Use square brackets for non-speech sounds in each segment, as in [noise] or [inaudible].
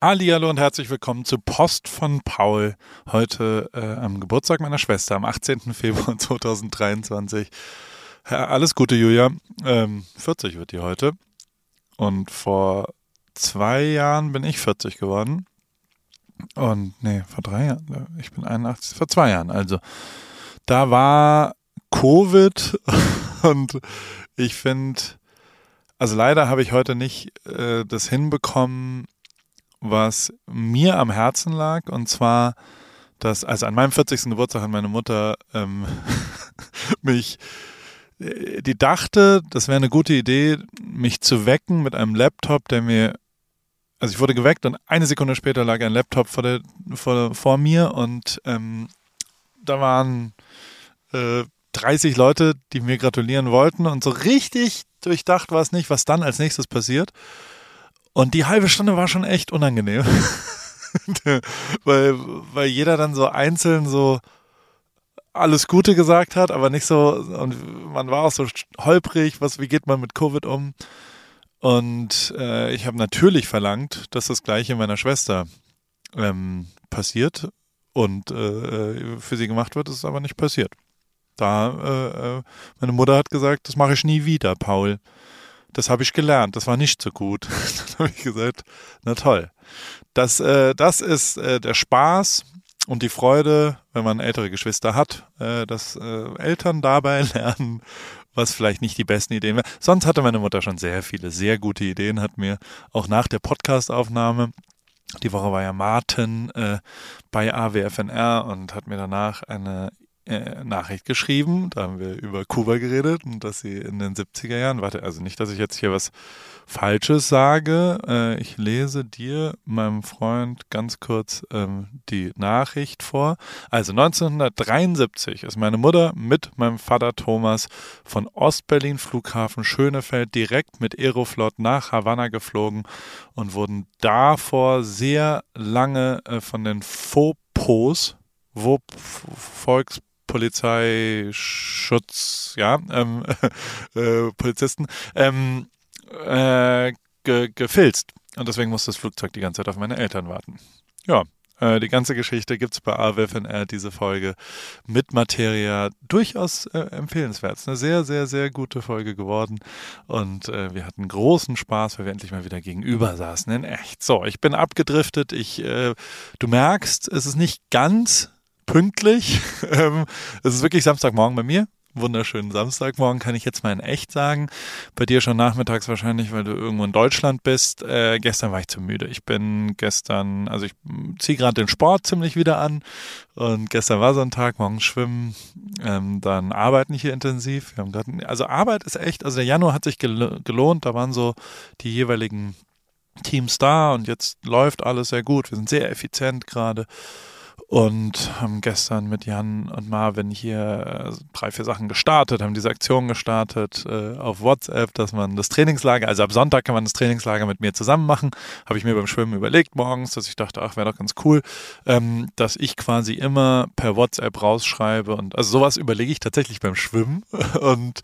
Hallo und herzlich willkommen zu Post von Paul. Heute äh, am Geburtstag meiner Schwester, am 18. Februar [laughs] 2023. Ja, alles Gute, Julia. Ähm, 40 wird die heute. Und vor zwei Jahren bin ich 40 geworden. Und nee, vor drei Jahren. Ich bin 81, vor zwei Jahren. Also, da war Covid [laughs] und ich finde, also leider habe ich heute nicht äh, das hinbekommen, was mir am Herzen lag. Und zwar, dass, also an meinem 40. Geburtstag hat meine Mutter ähm, [laughs] mich, äh, die dachte, das wäre eine gute Idee, mich zu wecken mit einem Laptop, der mir, also ich wurde geweckt und eine Sekunde später lag ein Laptop vor, der, vor, vor mir und ähm, da waren äh, 30 Leute, die mir gratulieren wollten und so richtig durchdacht war es nicht, was dann als nächstes passiert. Und die halbe Stunde war schon echt unangenehm. [laughs] weil, weil jeder dann so einzeln so alles Gute gesagt hat, aber nicht so, und man war auch so holprig, was, wie geht man mit Covid um? Und äh, ich habe natürlich verlangt, dass das gleiche meiner Schwester ähm, passiert und äh, für sie gemacht wird, ist aber nicht passiert. Da, äh, äh meine Mutter hat gesagt, das mache ich nie wieder, Paul das habe ich gelernt, das war nicht so gut. [laughs] Dann habe ich gesagt, na toll. Das, äh, das ist äh, der Spaß und die Freude, wenn man ältere Geschwister hat, äh, dass äh, Eltern dabei [laughs] lernen, was vielleicht nicht die besten Ideen wären. Sonst hatte meine Mutter schon sehr viele, sehr gute Ideen, hat mir auch nach der Podcastaufnahme die Woche war ja Martin äh, bei AWFNR und hat mir danach eine äh, Nachricht geschrieben. Da haben wir über Kuba geredet und dass sie in den 70er Jahren, warte, also nicht, dass ich jetzt hier was Falsches sage. Äh, ich lese dir, meinem Freund, ganz kurz ähm, die Nachricht vor. Also 1973 ist meine Mutter mit meinem Vater Thomas von Ostberlin Flughafen Schönefeld direkt mit Aeroflot nach Havanna geflogen und wurden davor sehr lange äh, von den Fopos, Volks Polizeischutz, ja, ähm, [laughs] äh, Polizisten, ähm, äh, ge gefilzt. Und deswegen muss das Flugzeug die ganze Zeit auf meine Eltern warten. Ja, äh, die ganze Geschichte gibt es bei AWFNR, diese Folge mit Materia. Durchaus äh, empfehlenswert. Es ist eine sehr, sehr, sehr gute Folge geworden. Und äh, wir hatten großen Spaß, weil wir endlich mal wieder gegenüber saßen. In echt. So, ich bin abgedriftet. Ich, äh, du merkst, es ist nicht ganz pünktlich. [laughs] Ähm, es ist wirklich Samstagmorgen bei mir. Wunderschönen Samstagmorgen kann ich jetzt mal in echt sagen. Bei dir schon nachmittags wahrscheinlich, weil du irgendwo in Deutschland bist. Äh, gestern war ich zu müde. Ich bin gestern, also ich ziehe gerade den Sport ziemlich wieder an und gestern war so ein Tag, morgen schwimmen, ähm, dann arbeiten hier intensiv. Wir haben grad, also Arbeit ist echt, also der Januar hat sich gelohnt, da waren so die jeweiligen Teams da und jetzt läuft alles sehr gut. Wir sind sehr effizient gerade und haben gestern mit Jan und Marvin hier äh, drei, vier Sachen gestartet, haben diese Aktion gestartet äh, auf WhatsApp, dass man das Trainingslager, also ab Sonntag kann man das Trainingslager mit mir zusammen machen. Habe ich mir beim Schwimmen überlegt morgens, dass ich dachte, ach, wäre doch ganz cool, ähm, dass ich quasi immer per WhatsApp rausschreibe und also sowas überlege ich tatsächlich beim Schwimmen. [laughs] Und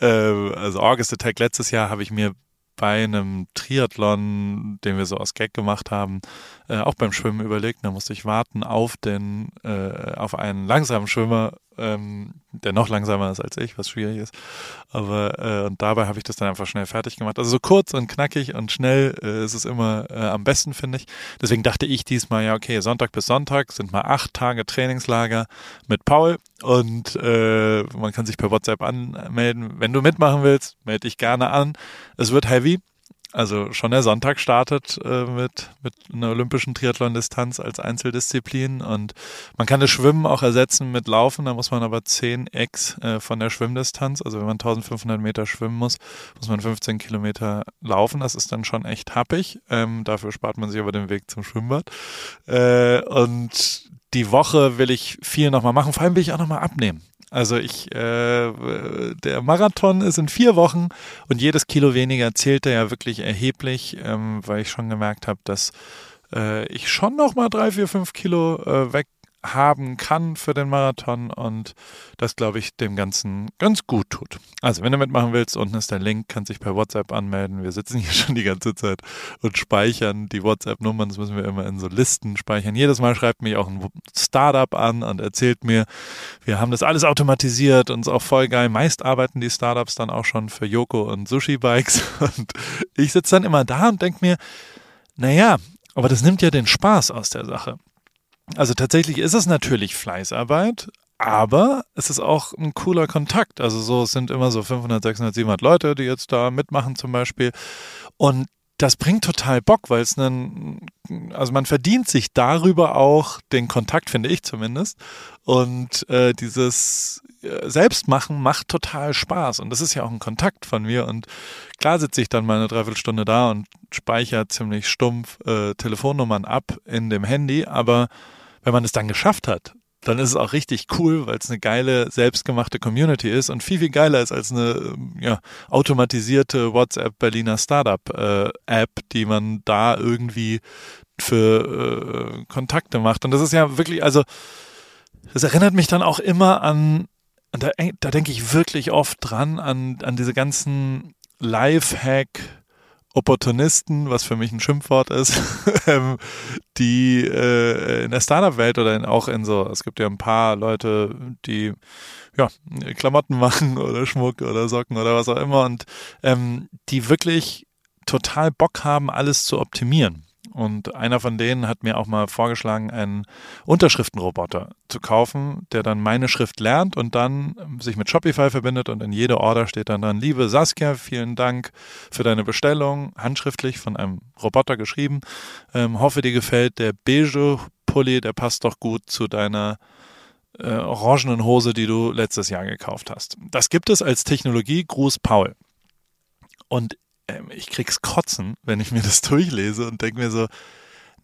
äh, also August Attack letztes Jahr habe ich mir bei einem Triathlon, den wir so aus Gag gemacht haben, äh, auch beim Schwimmen überlegt. Da musste ich warten auf den, äh, auf einen langsamen Schwimmer, ähm, der noch langsamer ist als ich, was schwierig ist. Aber äh, und dabei habe ich das dann einfach schnell fertig gemacht. Also so kurz und knackig und schnell äh, ist es immer äh, am besten, finde ich. Deswegen dachte ich diesmal, ja, okay, Sonntag bis Sonntag sind mal acht Tage Trainingslager mit Paul und äh, man kann sich per WhatsApp anmelden. Wenn du mitmachen willst, melde dich gerne an. Es wird heavy. Also schon der Sonntag startet äh, mit, mit einer olympischen Triathlon-Distanz als Einzeldisziplin und man kann das Schwimmen auch ersetzen mit Laufen, da muss man aber 10 X äh, von der Schwimmdistanz, also wenn man 1500 Meter schwimmen muss, muss man 15 Kilometer laufen, das ist dann schon echt happig, ähm, dafür spart man sich aber den Weg zum Schwimmbad. Äh, und die Woche will ich viel nochmal machen, vor allem will ich auch nochmal abnehmen. Also ich, äh, der Marathon ist in vier Wochen und jedes Kilo weniger zählte ja wirklich erheblich, ähm, weil ich schon gemerkt habe, dass äh, ich schon noch mal drei, vier, fünf Kilo äh, weg haben kann für den Marathon und das, glaube ich, dem Ganzen ganz gut tut. Also, wenn du mitmachen willst, unten ist der Link, kannst dich per WhatsApp anmelden. Wir sitzen [laughs] hier schon die ganze Zeit und speichern die WhatsApp-Nummern, das müssen wir immer in so Listen speichern. Jedes Mal schreibt mich auch ein Startup an und erzählt mir, wir haben das alles automatisiert und ist auch voll geil. Meist arbeiten die Startups dann auch schon für Yoko und Sushi-Bikes [laughs] und ich sitze dann immer da und denke mir, naja, aber das nimmt ja den Spaß aus der Sache. Also tatsächlich ist es natürlich Fleißarbeit, aber es ist auch ein cooler Kontakt. Also so, es sind immer so 500, 600, 700 Leute, die jetzt da mitmachen zum Beispiel. Und das bringt total Bock, weil es einen, also man verdient sich darüber auch den Kontakt, finde ich zumindest. Und äh, dieses äh, Selbstmachen macht total Spaß. Und das ist ja auch ein Kontakt von mir. Und klar sitze ich dann mal eine Dreiviertelstunde da und speichere ziemlich stumpf äh, Telefonnummern ab in dem Handy. Aber wenn man es dann geschafft hat, dann ist es auch richtig cool, weil es eine geile, selbstgemachte Community ist und viel, viel geiler ist als eine ähm, ja, automatisierte WhatsApp Berliner Startup-App, äh, die man da irgendwie für äh, Kontakte macht. Und das ist ja wirklich, also, das erinnert mich dann auch immer an, da, da denke ich wirklich oft dran, an, an diese ganzen Lifehack- Opportunisten, was für mich ein Schimpfwort ist, [laughs] ähm, die äh, in der Startup-Welt oder in, auch in so, es gibt ja ein paar Leute, die ja, Klamotten [laughs] machen oder Schmuck oder Socken oder was auch immer und ähm, die wirklich total Bock haben, alles zu optimieren. Und einer von denen hat mir auch mal vorgeschlagen, einen Unterschriftenroboter zu kaufen, der dann meine Schrift lernt und dann sich mit Shopify verbindet und in jeder Order steht dann dran, liebe Saskia, vielen Dank für deine Bestellung, handschriftlich von einem Roboter geschrieben. Ähm, hoffe, dir gefällt der beige Pulli, der passt doch gut zu deiner äh, orangenen Hose, die du letztes Jahr gekauft hast. Das gibt es als Technologie. Gruß Paul. Und ähm, ich krieg's kotzen, wenn ich mir das [laughs] durchlese und denke mir so,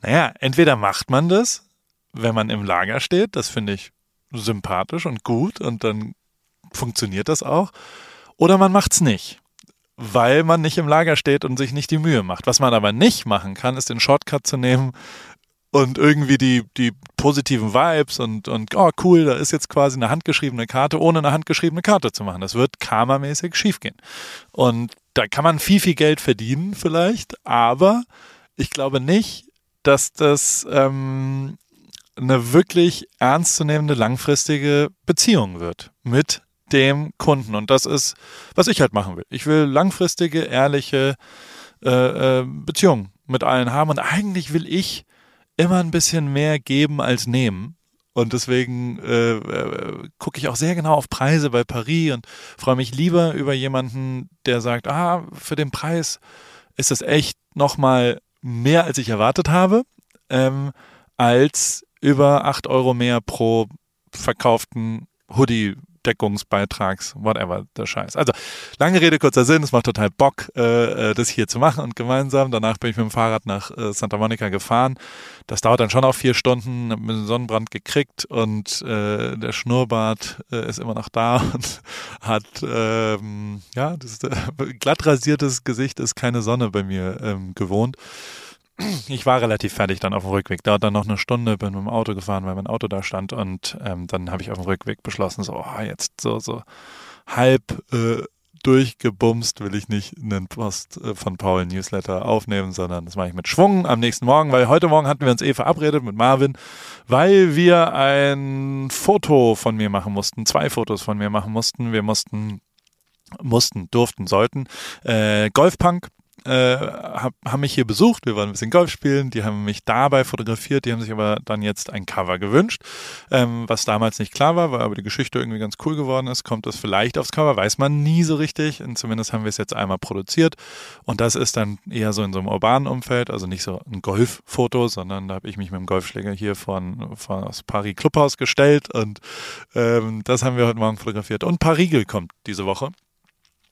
naja, entweder macht man das, wenn man im Lager steht, das finde ich sympathisch und gut und dann funktioniert das auch, oder man macht's nicht, weil man nicht im Lager steht und sich nicht die Mühe macht. Was man aber nicht machen kann, ist den Shortcut zu nehmen und irgendwie die, die positiven Vibes und, und oh cool, da ist jetzt quasi eine handgeschriebene Karte, ohne eine handgeschriebene Karte zu machen. Das wird karmamäßig schiefgehen. Und da kann man viel, viel Geld verdienen vielleicht, aber ich glaube nicht, dass das ähm, eine wirklich ernstzunehmende langfristige Beziehung wird mit dem Kunden. Und das ist, was ich halt machen will. Ich will langfristige, ehrliche äh, äh, Beziehungen mit allen haben. Und eigentlich will ich immer ein bisschen mehr geben als nehmen. Und deswegen äh, äh, gucke ich auch sehr genau auf Preise bei Paris und freue mich lieber über jemanden, der sagt, ah, für den Preis ist es echt nochmal mehr, als ich erwartet habe, ähm, als über acht Euro mehr pro verkauften Hoodie Deckungsbeitrags, whatever, der Scheiß. Also, lange Rede, kurzer Sinn, es macht total Bock, äh, äh, das hier zu machen und gemeinsam. Danach bin ich mit dem Fahrrad nach äh, Santa Monica gefahren. Das dauert dann schon auch vier Stunden, hab mir einen Sonnenbrand gekriegt und äh, der Schnurrbart äh, ist immer noch da [laughs] und hat, ähm, ja, das äh, glatt rasiertes Gesicht ist keine Sonne bei mir ähm, gewohnt ich war relativ fertig dann auf dem Rückweg. Dauert dann noch eine Stunde, bin mit dem Auto gefahren, weil mein Auto da stand und ähm, dann habe ich auf dem Rückweg beschlossen, so oh, jetzt so so halb äh, durchgebumst will ich nicht einen Post äh, von Paul Newsletter aufnehmen, sondern das mache ich mit Schwung am nächsten Morgen, weil heute Morgen hatten wir uns eh verabredet mit Marvin, weil wir ein Foto von mir machen mussten, zwei Fotos von mir machen mussten. Wir mussten mussten, durften, sollten. Äh, Golfpunk äh, hab, haben mich hier besucht, wir waren ein bisschen Golf spielen, die haben mich dabei fotografiert, die haben sich aber dann jetzt ein Cover gewünscht, ähm, was damals nicht klar war, weil aber die Geschichte irgendwie ganz cool geworden ist, kommt das vielleicht aufs Cover, weiß man nie so richtig. Und zumindest haben wir es jetzt einmal produziert. Und das ist dann eher so in so einem urbanen Umfeld, also nicht so ein Golffoto, sondern da habe ich mich mit dem Golfschläger hier von, von aus Paris Clubhaus gestellt. Und ähm, das haben wir heute Morgen fotografiert. Und Parigel kommt diese Woche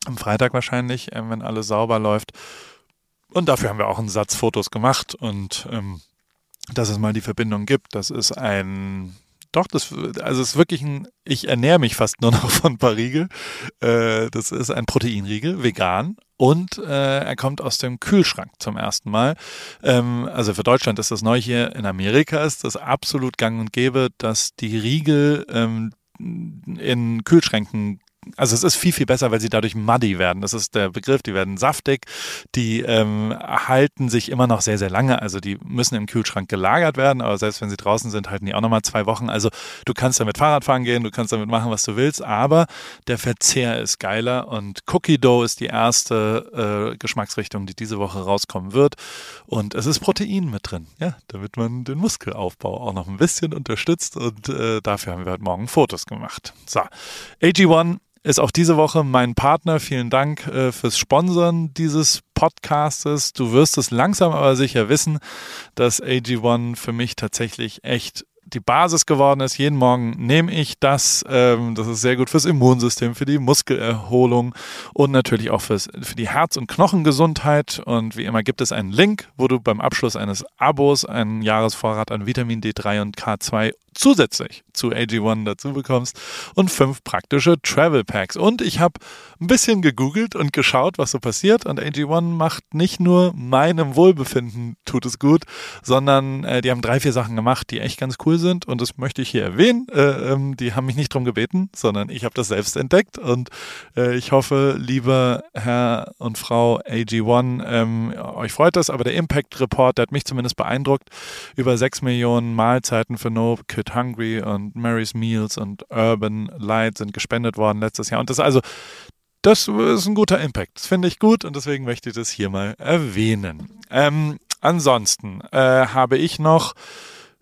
am Freitag wahrscheinlich, äh, wenn alles sauber läuft. Und dafür haben wir auch einen Satz Fotos gemacht und ähm, dass es mal die Verbindung gibt. Das ist ein doch, das, also es ist wirklich ein, ich ernähre mich fast nur [laughs] noch von Riegel. Äh, das ist ein Proteinriegel, vegan. Und äh, er kommt aus dem Kühlschrank zum ersten Mal. Ähm, also für Deutschland ist das neu hier. In Amerika ist das absolut gang und gäbe, dass die Riegel ähm, in Kühlschränken also es ist viel, viel besser, weil sie dadurch muddy werden. Das ist der Begriff, die werden saftig, die ähm, halten sich immer noch sehr, sehr lange. Also die müssen im Kühlschrank gelagert werden, aber selbst wenn sie draußen sind, halten die auch nochmal zwei Wochen. Also du kannst damit Fahrrad fahren gehen, du kannst damit machen, was du willst, aber der Verzehr ist geiler und Cookie Dough ist die erste äh, Geschmacksrichtung, die diese Woche rauskommen wird. Und es ist Protein mit drin, ja, damit man den Muskelaufbau auch noch ein bisschen unterstützt und äh, dafür haben wir heute Morgen Fotos gemacht. So, AG1 ist auch diese Woche mein Partner. Vielen Dank äh, fürs Sponsern dieses Podcastes. Du wirst es langsam aber sicher wissen, dass AG1 für mich tatsächlich echt die Basis geworden ist. Jeden Morgen nehme ich das. Ähm, das ist sehr gut fürs Immunsystem, für die Muskelerholung und natürlich auch fürs, für die Herz- und Knochengesundheit. Und wie immer gibt es einen Link, wo du beim Abschluss eines Abos einen Jahresvorrat an Vitamin D3 und K2 zusätzlich zu AG1 dazu bekommst und fünf praktische Travel Packs. Und ich habe ein bisschen gegoogelt und geschaut, was so passiert. Und AG1 macht nicht nur meinem Wohlbefinden tut es gut, sondern äh, die haben drei, vier Sachen gemacht, die echt ganz cool sind. Und das möchte ich hier erwähnen. Äh, ähm, die haben mich nicht drum gebeten, sondern ich habe das selbst entdeckt. Und äh, ich hoffe, lieber Herr und Frau AG1, ähm, euch freut das. Aber der Impact Report, der hat mich zumindest beeindruckt. Über sechs Millionen Mahlzeiten für No Kid Hungry und Mary's Meals und Urban Light sind gespendet worden letztes Jahr. Und das also, das ist ein guter Impact. Das finde ich gut und deswegen möchte ich das hier mal erwähnen. Ähm, ansonsten äh, habe ich noch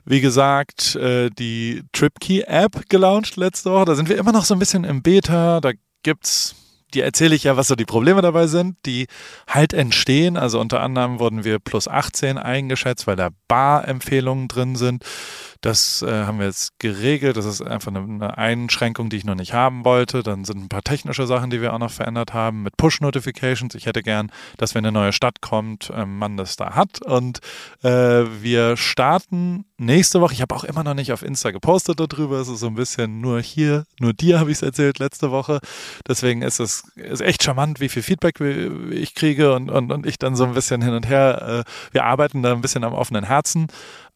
wie gesagt, äh, die TripKey-App gelauncht letzte Woche. Da sind wir immer noch so ein bisschen im Beta. Da gibt's die erzähle ich ja, was so die Probleme dabei sind, die halt entstehen. Also unter anderem wurden wir plus 18 eingeschätzt, weil da Bar-Empfehlungen drin sind. Das äh, haben wir jetzt geregelt. Das ist einfach eine, eine, Einschränkung, die ich noch nicht haben wollte. Dann sind ein paar technische Sachen, die wir auch noch verändert haben mit Push-Notifications. Ich hätte gern, dass wenn eine neue Stadt kommt, äh, man das da hat. Und äh, wir starten nächste Woche. Ich habe auch immer noch nicht auf Insta gepostet darüber. Es ist so ein bisschen nur hier, nur dir habe ich es erzählt letzte Woche. Deswegen ist es ist echt charmant, wie viel Feedback ich kriege und, und, und ich dann so ein bisschen hin und her. Äh, wir arbeiten da ein bisschen am offenen Herzen.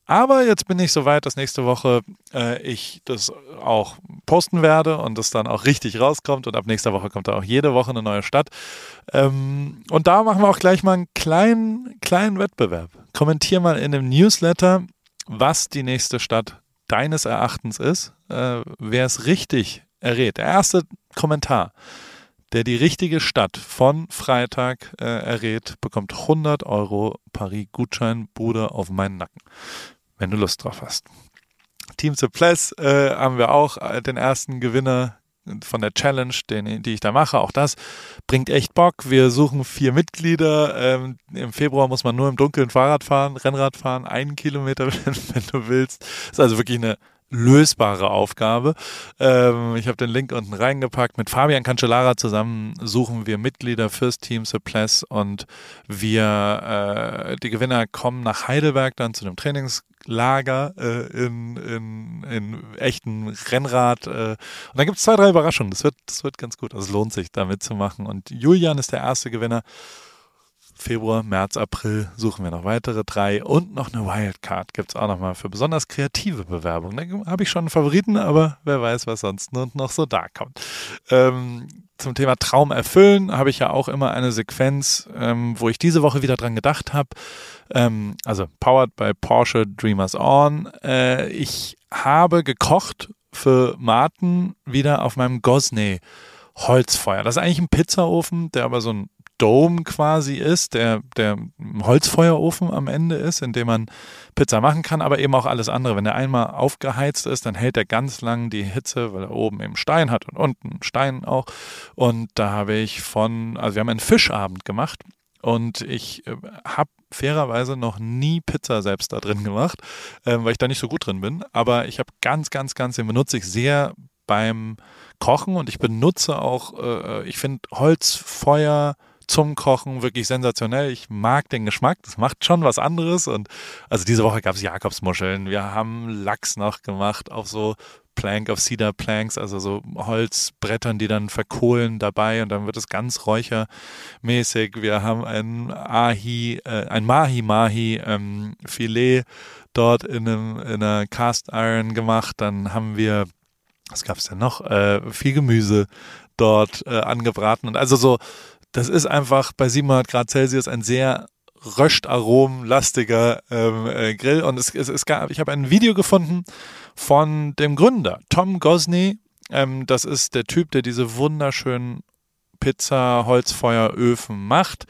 Aber jetzt bin ich soweit, dass nächste Woche äh, ich das auch posten werde und das dann auch richtig rauskommt. Und ab nächster Woche kommt da auch jede Woche eine neue Stadt. Ähm, und da machen wir auch gleich mal einen kleinen, kleinen Wettbewerb. Kommentier mal in dem Newsletter, was die nächste Stadt deines Erachtens ist, äh, wer es richtig errät. Der erste Kommentar, der die richtige Stadt von Freitag äh, errät, bekommt 100 Euro Paris-Gutschein, Bruder, auf meinen Nacken wenn du Lust drauf hast. Team Suppress äh, haben wir auch äh, den ersten Gewinner von der Challenge, den, die ich da mache. Auch das bringt echt Bock. Wir suchen vier Mitglieder. Ähm, Im Februar muss man nur im Dunkeln Fahrrad fahren, Rennrad fahren, einen Kilometer, [laughs] wenn, wenn du willst. ist also wirklich eine lösbare Aufgabe. Ähm, ich habe den Link unten reingepackt. Mit Fabian Cancellara zusammen suchen wir Mitglieder fürs Team Suppress und wir, äh, die Gewinner kommen nach Heidelberg dann zu dem Trainingslager äh, in, in, in echten Rennrad. Äh, und dann gibt es zwei, drei Überraschungen. Das wird, das wird ganz gut. Also es lohnt sich, da mitzumachen. Und Julian ist der erste Gewinner. Februar, März, April suchen wir noch weitere drei und noch eine Wildcard gibt es auch nochmal für besonders kreative Bewerbungen. Da habe ich schon einen Favoriten, aber wer weiß, was sonst noch so da kommt. Ähm, zum Thema Traum erfüllen habe ich ja auch immer eine Sequenz, ähm, wo ich diese Woche wieder dran gedacht habe. Ähm, also powered by Porsche Dreamers On. Äh, ich habe gekocht für Martin wieder auf meinem Gosney. Holzfeuer. Das ist eigentlich ein Pizzaofen, der aber so ein Dome quasi ist, der, der Holzfeuerofen am Ende ist, in dem man Pizza machen kann, aber eben auch alles andere. Wenn der einmal aufgeheizt ist, dann hält er ganz lang die Hitze, weil er oben eben Stein hat und unten Stein auch. Und da habe ich von, also wir haben einen Fischabend gemacht und ich äh, habe fairerweise noch nie Pizza selbst da drin gemacht, äh, weil ich da nicht so gut drin bin. Aber ich habe ganz, ganz, ganz, den benutze ich sehr beim Kochen und ich benutze auch, äh, ich finde Holzfeuer zum Kochen wirklich sensationell. Ich mag den Geschmack, das macht schon was anderes. Und also diese Woche gab es Jakobsmuscheln. Wir haben Lachs noch gemacht auf so Plank of Cedar Planks, also so Holzbrettern, die dann verkohlen dabei und dann wird es ganz räuchermäßig. Wir haben ein Ahi, äh, ein Mahi Mahi ähm, Filet dort in, einem, in einer Cast Iron gemacht. Dann haben wir, was gab es denn noch? Äh, viel Gemüse dort äh, angebraten und also so, das ist einfach bei 700 Grad Celsius ein sehr röscht aromenlastiger ähm, äh, Grill und es, es, es gab, ich habe ein Video gefunden von dem Gründer, Tom Gosney. Ähm, das ist der Typ, der diese wunderschönen Pizza-Holzfeueröfen macht.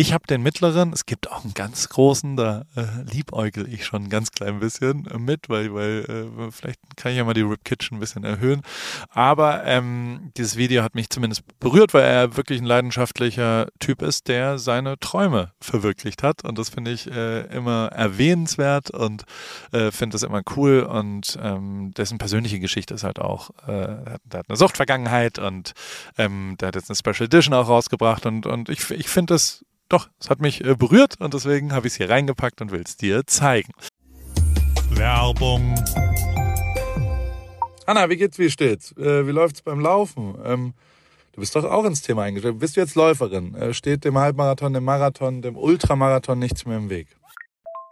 Ich habe den mittleren, es gibt auch einen ganz großen, da äh, liebäugel ich schon ein ganz klein bisschen äh, mit, weil, weil äh, vielleicht kann ich ja mal die Rip Kitchen ein bisschen erhöhen. Aber ähm, dieses Video hat mich zumindest berührt, weil er wirklich ein leidenschaftlicher Typ ist, der seine Träume verwirklicht hat. Und das finde ich äh, immer erwähnenswert und äh, finde das immer cool. Und ähm, dessen persönliche Geschichte ist halt auch, äh, der hat eine Suchtvergangenheit und ähm, der hat jetzt eine Special Edition auch rausgebracht und, und ich, ich finde das doch, es hat mich äh, berührt und deswegen habe ich es hier reingepackt und will es dir zeigen. Werbung. Anna, wie geht's, wie steht's? Äh, wie läuft's beim Laufen? Ähm, du bist doch auch ins Thema eingestellt. Bist du jetzt Läuferin? Äh, steht dem Halbmarathon, dem Marathon, dem Ultramarathon nichts mehr im Weg?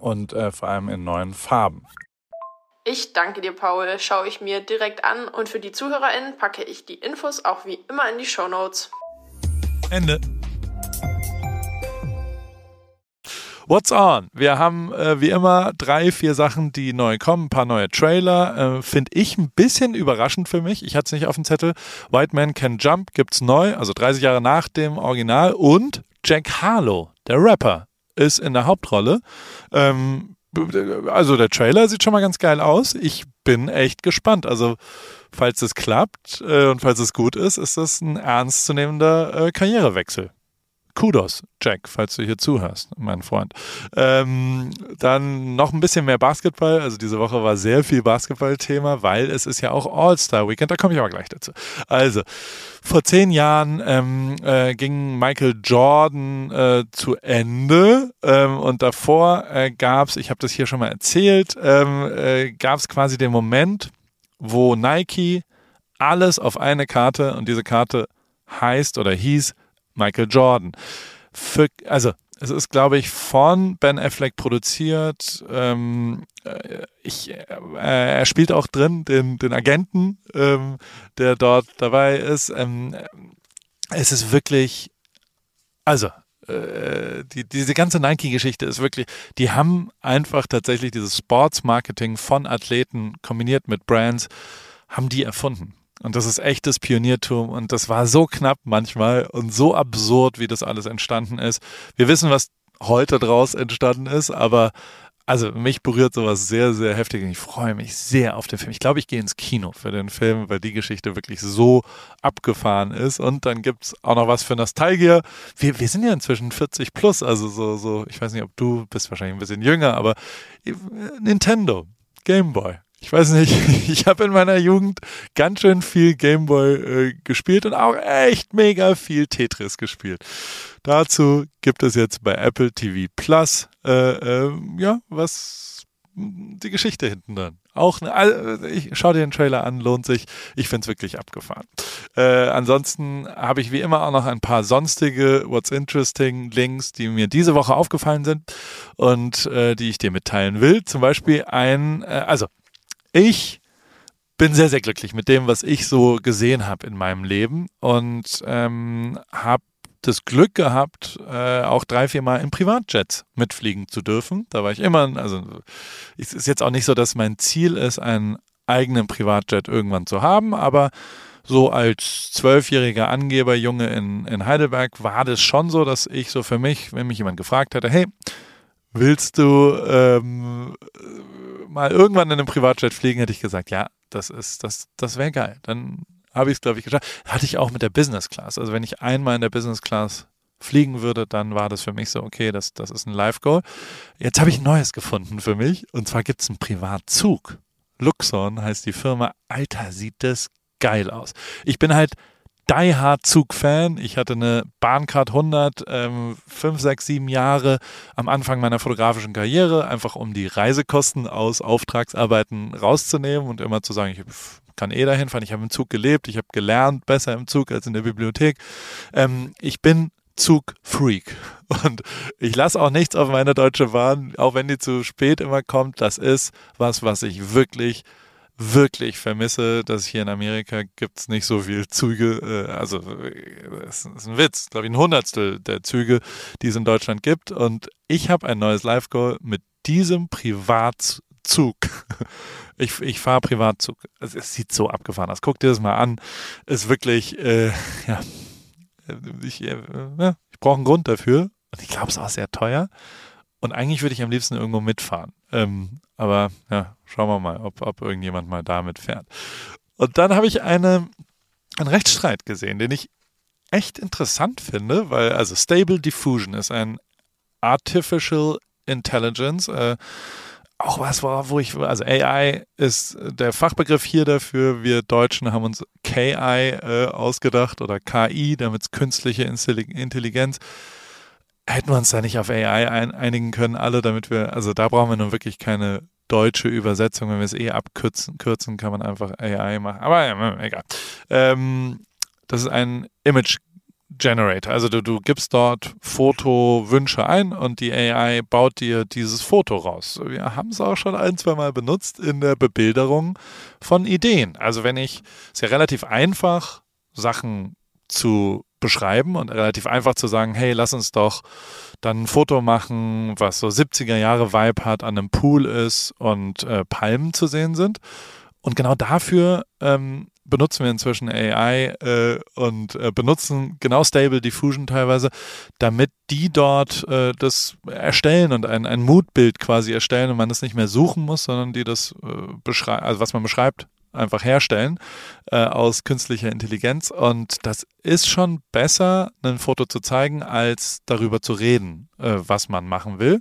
und äh, vor allem in neuen Farben. Ich danke dir, Paul. Schaue ich mir direkt an und für die ZuhörerInnen packe ich die Infos auch wie immer in die Show Notes. Ende. What's on? Wir haben äh, wie immer drei, vier Sachen, die neu kommen, ein paar neue Trailer. Äh, Finde ich ein bisschen überraschend für mich. Ich hatte es nicht auf dem Zettel. White Man Can Jump gibt's neu, also 30 Jahre nach dem Original. Und Jack Harlow, der Rapper, ist in der Hauptrolle. Ähm, also der Trailer sieht schon mal ganz geil aus. Ich bin echt gespannt. Also falls es klappt äh, und falls es gut ist, ist das ein ernstzunehmender äh, Karrierewechsel. Kudos, Jack, falls du hier zuhörst, mein Freund. Ähm, dann noch ein bisschen mehr Basketball. Also diese Woche war sehr viel Basketball-Thema, weil es ist ja auch All-Star-Weekend. Da komme ich aber gleich dazu. Also, vor zehn Jahren ähm, äh, ging Michael Jordan äh, zu Ende ähm, und davor äh, gab es, ich habe das hier schon mal erzählt, ähm, äh, gab es quasi den Moment, wo Nike alles auf eine Karte und diese Karte heißt oder hieß Michael Jordan. Für, also es ist, glaube ich, von Ben Affleck produziert. Ähm, äh, ich, äh, er spielt auch drin den, den Agenten, ähm, der dort dabei ist. Ähm, es ist wirklich, also äh, die, diese ganze Nike-Geschichte ist wirklich, die haben einfach tatsächlich dieses Sports-Marketing von Athleten kombiniert mit Brands, haben die erfunden. Und das ist echtes Pioniertum und das war so knapp manchmal und so absurd, wie das alles entstanden ist. Wir wissen, was heute draus entstanden ist, aber also mich berührt sowas sehr, sehr heftig und ich freue mich sehr auf den Film. Ich glaube, ich gehe ins Kino für den Film, weil die Geschichte wirklich so abgefahren ist. Und dann gibt es auch noch was für Nostalgier. Wir, wir sind ja inzwischen 40 plus, also so, so, ich weiß nicht, ob du bist wahrscheinlich ein bisschen jünger, aber äh, Nintendo, Game Boy. Ich weiß nicht, [laughs] ich habe in meiner Jugend ganz schön viel Gameboy äh, gespielt und auch echt mega viel Tetris gespielt. Dazu gibt es jetzt bei Apple TV Plus, äh, äh, ja, was die Geschichte hinten dran. Auch, also ich schau dir den Trailer an, lohnt sich. Ich finde es wirklich abgefahren. Äh, ansonsten habe ich wie immer auch noch ein paar sonstige What's Interesting Links, die mir diese Woche aufgefallen sind und äh, die ich dir mitteilen will. Zum Beispiel ein, äh, also ich bin sehr, sehr glücklich mit dem, was ich so gesehen habe in meinem Leben und ähm, habe das Glück gehabt, äh, auch drei, vier Mal im Privatjet mitfliegen zu dürfen. Da war ich immer, also es ist jetzt auch nicht so, dass mein Ziel ist, einen eigenen Privatjet irgendwann zu haben, aber so als zwölfjähriger Angeberjunge in, in Heidelberg war das schon so, dass ich so für mich, wenn mich jemand gefragt hätte, hey, willst du ähm, mal irgendwann in einem Privatjet fliegen, hätte ich gesagt, ja, das ist, das, das wäre geil. Dann habe ich es, glaube ich, geschafft. Hatte ich auch mit der Business Class. Also wenn ich einmal in der Business Class fliegen würde, dann war das für mich so, okay, das, das ist ein Live-Goal. Jetzt habe ich ein neues gefunden für mich. Und zwar gibt es einen Privatzug. Luxon heißt die Firma. Alter, sieht das geil aus. Ich bin halt Die Hard Zug-Fan. Ich hatte eine Bahncard 100, ähm, 5, 6, 7 Jahre am Anfang meiner fotografischen Karriere, einfach um die Reisekosten aus Auftragsarbeiten rauszunehmen und immer zu sagen, ich kann eh dahin fahren. Ich habe im Zug gelebt, ich habe gelernt, besser im Zug als in der Bibliothek. Ähm, ich bin Zugfreak. [laughs] Und ich lasse auch nichts auf meine Deutsche Bahn, auch wenn die zu spät immer kommt. Das ist was, was ich wirklich wirklich vermisse, dass hier in Amerika gibt es nicht so viel Züge, äh, also es ist ein Witz, glaube ich, ein Hundertstel der Züge, die es in Deutschland gibt. Und ich habe ein neues Live-Goal mit diesem Privatzug. [laughs] Ich, ich fahre Privatzug. Es, es, sieht so abgefahren aus. Guck dir das mal an. Ist wirklich, äh, [laughs] ja, ich, äh, ich brauche einen Grund dafür. Und ich glaube, es ist auch sehr teuer. Und eigentlich würde ich am liebsten irgendwo mitfahren. Ähm, aber ja, schauen wir mal, ob, ob irgendjemand mal damit fährt. Und dann habe ich eine, einen Rechtsstreit gesehen, den ich echt interessant finde, weil also Stable Diffusion ist ein Artificial Intelligence, äh, auch was, wo ich, also AI ist der Fachbegriff hier dafür. Wir Deutschen haben uns KI äh, ausgedacht oder KI, damit künstliche Intelligenz hätten wir uns da nicht auf AI ein, einigen können, alle, damit wir, also da brauchen wir nun wirklich keine deutsche Übersetzung. Wenn wir es eh abkürzen, kürzen, kann man einfach AI machen. Aber ja, egal. Ähm, das ist ein Image Generator. Also du, du gibst dort Fotowünsche ein und die AI baut dir dieses Foto raus. Wir haben es auch schon ein, zwei Mal benutzt in der Bebilderung von Ideen. Also wenn ich, ist ja relativ einfach, Sachen zu beschreiben und relativ einfach zu sagen, hey, lass uns doch dann ein Foto machen, was so 70er Jahre Vibe hat, an einem Pool ist und äh, Palmen zu sehen sind. Und genau dafür ähm, benutzen wir inzwischen AI äh, und äh, benutzen genau Stable Diffusion teilweise, damit die dort äh, das erstellen und ein, ein Moodbild quasi erstellen und man das nicht mehr suchen muss, sondern die das äh, beschreiben, also was man beschreibt, einfach herstellen äh, aus künstlicher Intelligenz. Und das ist schon besser, ein Foto zu zeigen, als darüber zu reden, äh, was man machen will.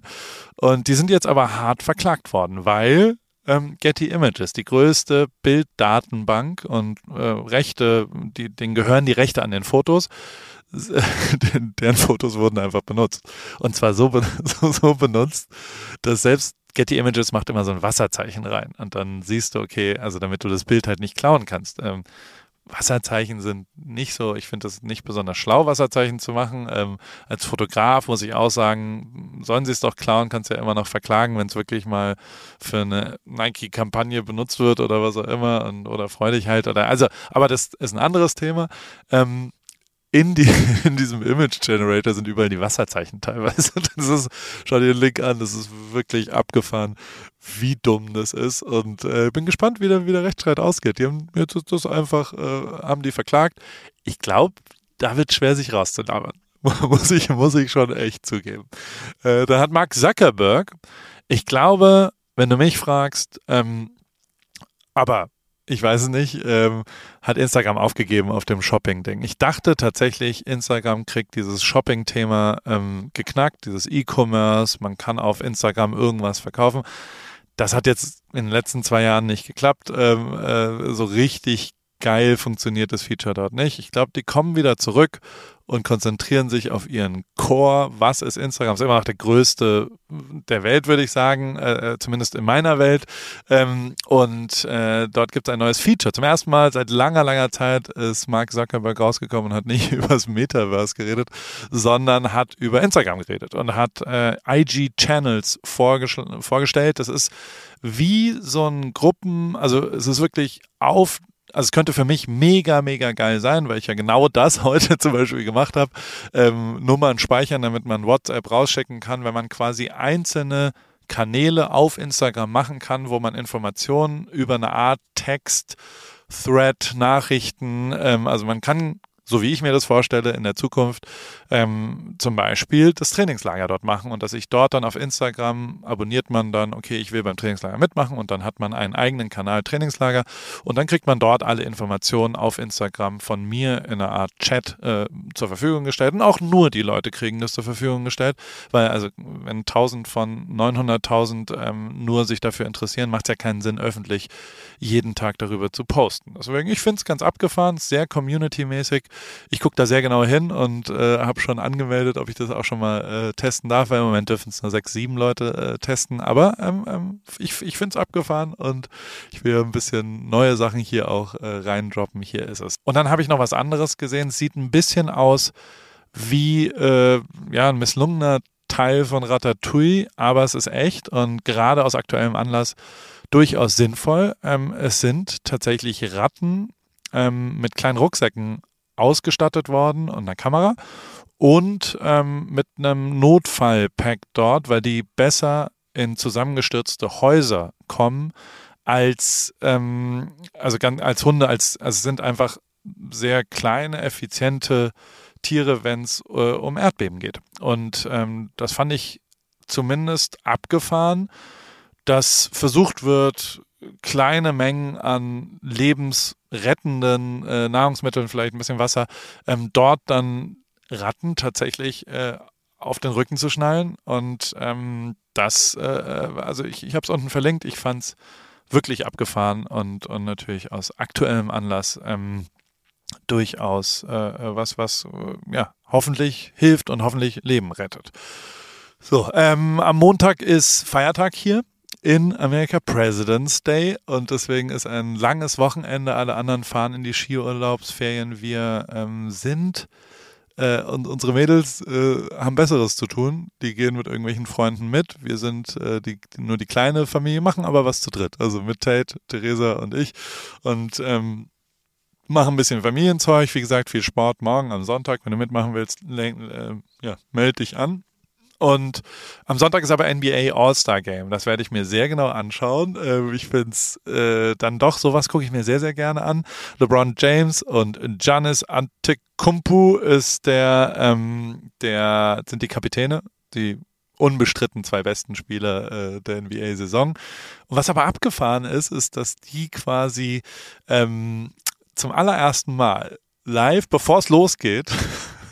Und die sind jetzt aber hart verklagt worden, weil ähm, Getty Images, die größte Bilddatenbank und äh, Rechte, die, denen gehören die Rechte an den Fotos, [laughs] deren Fotos wurden einfach benutzt. Und zwar so, [laughs] so, so benutzt, dass selbst Getty Images macht immer so ein Wasserzeichen rein und dann siehst du, okay, also damit du das Bild halt nicht klauen kannst. Ähm, Wasserzeichen sind nicht so, ich finde es nicht besonders schlau, Wasserzeichen zu machen. Ähm, als Fotograf muss ich auch sagen, sollen sie es doch klauen, kannst ja immer noch verklagen, wenn es wirklich mal für eine Nike-Kampagne benutzt wird oder was auch immer und, oder freudig halt oder also, aber das ist ein anderes Thema. Ähm, in, die, [laughs] in diesem Image Generator sind überall die Wasserzeichen teilweise. [laughs] Das ist, schau dir den Link an, das ist wirklich abgefahren, wie dumm das ist. Und äh, bin gespannt, wie der, wie der Rechtsstreit ausgeht. Die haben jetzt das einfach, äh, haben die verklagt. Ich glaube, da wird schwer, sich rauszulabern. [laughs] muss ich, muss ich schon echt zugeben. Äh, da hat Mark Zuckerberg, ich glaube, wenn du mich fragst, ähm, aber ich weiß es nicht, ähm, hat Instagram aufgegeben auf dem Shopping-Ding. Ich dachte tatsächlich, Instagram kriegt dieses Shopping-Thema ähm, geknackt, dieses E-Commerce, man kann auf Instagram irgendwas verkaufen. Das hat jetzt in den letzten zwei Jahren nicht geklappt. Ähm, äh, so richtig geil funktioniert das Feature dort nicht. Ich glaube, die kommen wieder zurück und konzentrieren sich auf ihren Core. Was ist Instagram? Ist immer noch der größte der Welt, würde ich sagen, äh, äh, zumindest in meiner Welt. Ähm, und äh, dort gibt es ein neues Feature. Zum ersten Mal seit langer, langer Zeit ist Mark Zuckerberg rausgekommen und hat nicht [laughs] über das Metaverse geredet, sondern hat über Instagram geredet und hat äh, IG Channels vorgestellt. Das ist wie so ein Gruppen, also es ist wirklich auf also es könnte für mich mega, mega geil sein, weil ich ja genau [laughs] das heute zum Beispiel gemacht habe. Ähm, Nummern speichern, damit man WhatsApp rauschecken kann, wenn man quasi einzelne Kanäle auf Instagram machen kann, wo man Informationen über eine Art Text, Thread, Nachrichten, ähm, also man kann so wie ich mir das vorstelle, in der Zukunft ähm, zum Beispiel das Trainingslager dort machen und dass ich dort dann auf Instagram abonniert man dann, okay, ich will beim Trainingslager mitmachen und dann hat man einen eigenen Kanal Trainingslager und dann kriegt man dort alle Informationen auf Instagram von mir in einer Art Chat äh, zur Verfügung gestellt und auch nur die Leute kriegen das zur Verfügung gestellt, weil also wenn 1000 von 900.000 ähm, nur sich dafür interessieren, macht es ja keinen Sinn, öffentlich jeden Tag darüber zu posten. Deswegen, ich finde es ganz abgefahren, sehr community-mäßig ich gucke da sehr genau hin und äh, habe schon angemeldet, ob ich das auch schon mal äh, testen darf, weil im Moment dürfen es nur sechs, sieben Leute äh, testen. Aber ähm, ähm, ich, ich finde es abgefahren und ich will ein bisschen neue Sachen hier auch äh, reindroppen. Hier ist es. Und dann habe ich noch was anderes gesehen. Es sieht ein bisschen aus wie äh, ja, ein misslungener Teil von Ratatouille, aber es ist echt und gerade aus aktuellem Anlass durchaus sinnvoll. Ähm, es sind tatsächlich Ratten ähm, mit kleinen Rucksäcken ausgestattet worden und einer Kamera und ähm, mit einem Notfallpack dort, weil die besser in zusammengestürzte Häuser kommen als ähm, also als Hunde als also sind einfach sehr kleine effiziente Tiere, wenn es äh, um Erdbeben geht. Und ähm, das fand ich zumindest abgefahren, dass versucht wird kleine Mengen an lebensrettenden äh, Nahrungsmitteln, vielleicht ein bisschen Wasser, ähm, dort dann Ratten tatsächlich äh, auf den Rücken zu schnallen. Und ähm, das, äh, äh also ich, ich habe es unten verlinkt, ich fand es wirklich abgefahren und, und natürlich aus aktuellem Anlass ähm, durchaus äh, äh was, was ja hoffentlich hilft und hoffentlich Leben rettet. So, ähm, am Montag ist Feiertag hier in Amerika President's Day und deswegen ist ein langes Wochenende. Alle anderen fahren in die Skiurlaubsferien. Wir ähm, sind äh, und unsere Mädels äh, haben Besseres zu tun. Die gehen mit irgendwelchen Freunden mit. Wir sind äh, die, nur die kleine Familie, machen aber was zu dritt. Also mit Tate, Theresa und ich. Und ähm, machen ein bisschen Familienzeug. Wie gesagt, viel Sport morgen am Sonntag. Wenn du mitmachen willst, äh, ja, melde dich an. Und am Sonntag ist aber NBA All-Star Game. Das werde ich mir sehr genau anschauen. Ähm, ich finde es äh, dann doch, sowas gucke ich mir sehr, sehr gerne an. LeBron James und Giannis Antetokounmpo ist der, ähm, der, sind die Kapitäne, die unbestritten zwei besten Spieler äh, der NBA-Saison. Und was aber abgefahren ist, ist, dass die quasi ähm, zum allerersten Mal live, bevor es losgeht,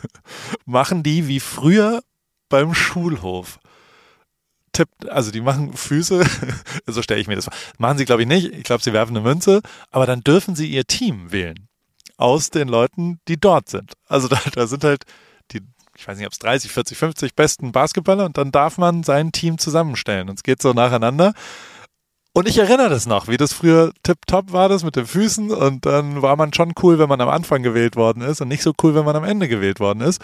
[laughs] machen die wie früher beim Schulhof. Tippt, also die machen Füße, [laughs] so stelle ich mir das vor. Machen sie, glaube ich, nicht. Ich glaube, sie werfen eine Münze, aber dann dürfen sie ihr Team wählen. Aus den Leuten, die dort sind. Also da, da sind halt die, ich weiß nicht, ob es 30, 40, 50 besten Basketballer und dann darf man sein Team zusammenstellen. Und es geht so nacheinander. Und ich erinnere das noch, wie das früher tipptopp war, das mit den Füßen. Und dann war man schon cool, wenn man am Anfang gewählt worden ist und nicht so cool, wenn man am Ende gewählt worden ist.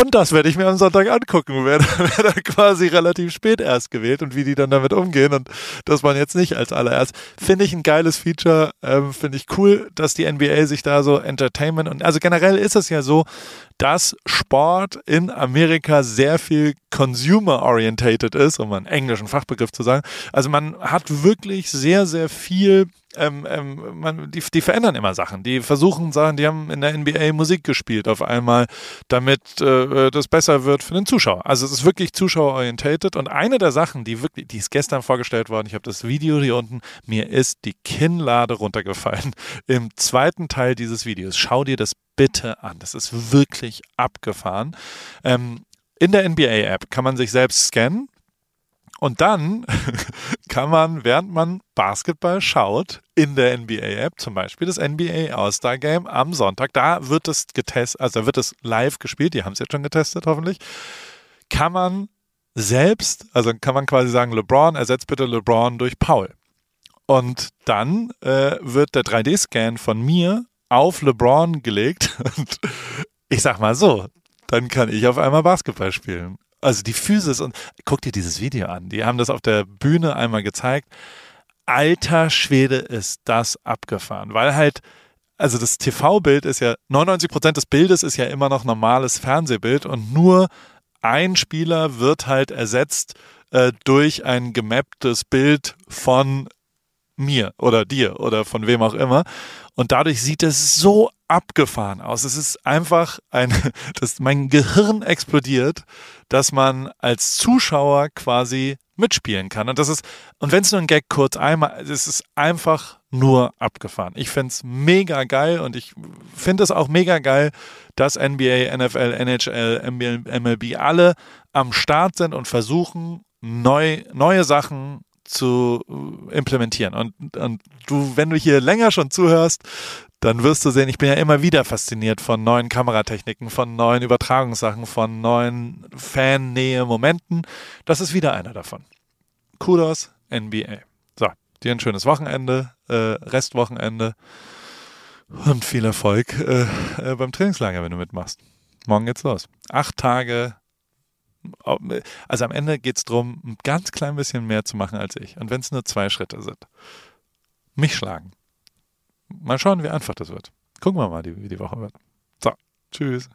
Und das werde ich mir am Sonntag angucken. Wer, [laughs] wer da quasi relativ spät erst gewählt und wie die dann damit umgehen und dass man jetzt nicht als allererst. Finde ich ein geiles Feature. Ähm, Finde ich cool, dass die NBA sich da so Entertainment und also generell ist es ja so, dass Sport in Amerika sehr viel consumer-orientated ist, um einen englischen Fachbegriff zu sagen. Also man hat wirklich sehr, sehr viel ähm, ähm, man, die, die verändern immer Sachen. Die versuchen Sachen, die haben in der NBA Musik gespielt auf einmal, damit äh, das besser wird für den Zuschauer. Also es ist wirklich zuschauerorientated und eine der Sachen, die wirklich, die ist gestern vorgestellt worden, ich habe das Video hier unten, mir ist die Kinnlade runtergefallen [laughs] im zweiten Teil dieses Videos. Schau dir das bitte an. Das ist wirklich abgefahren. Ähm, in der NBA-App kann man sich selbst scannen und dann [laughs] kann man, während man Basketball schaut, in der NBA-App, zum Beispiel das NBA All-Star Game am Sonntag, da wird es getestet, also wird es live gespielt, die haben es jetzt schon getestet, hoffentlich, kann man selbst, also kann man quasi sagen, LeBron, ersetzt bitte LeBron durch Paul. Und dann äh, wird der 3D-Scan von mir auf LeBron gelegt [laughs] und ich sag mal so, dann kann ich auf einmal Basketball spielen also die Physis und guck dir dieses Video an. Die haben das auf der Bühne einmal gezeigt. Alter Schwede ist das abgefahren, weil halt also das TV-Bild ist ja 99 Prozent des Bildes ist ja immer noch normales Fernsehbild und nur ein Spieler wird halt ersetzt äh, durch ein gemapptes Bild von mir oder dir oder von wem auch immer. Und dadurch sieht es so abgefahren aus. Es ist einfach ein, [laughs] dass mein Gehirn explodiert, dass man als Zuschauer quasi mitspielen kann. Und das ist, und wenn es nur ein Gag kurz einmal, es ist einfach nur abgefahren. Ich finde es mega geil und ich finde es auch mega geil, dass NBA, NFL, NHL, MLB alle am Start sind und versuchen, neu, neue Sachen zu implementieren. Und, und du, wenn du hier länger schon zuhörst, dann wirst du sehen, ich bin ja immer wieder fasziniert von neuen Kameratechniken, von neuen Übertragungssachen, von neuen Fan-Nähe-Momenten. Das ist wieder einer davon. Kudos, NBA. So, dir ein schönes Wochenende, äh, Restwochenende und viel Erfolg äh, äh, beim Trainingslager, wenn du mitmachst. Morgen geht's los. Acht Tage. Also am Ende geht's darum, ein ganz klein bisschen mehr zu machen als ich. Und wenn es nur zwei Schritte sind. Mich schlagen. Mal schauen, wie einfach das wird. Gucken wir mal, wie die Woche wird. So, tschüss.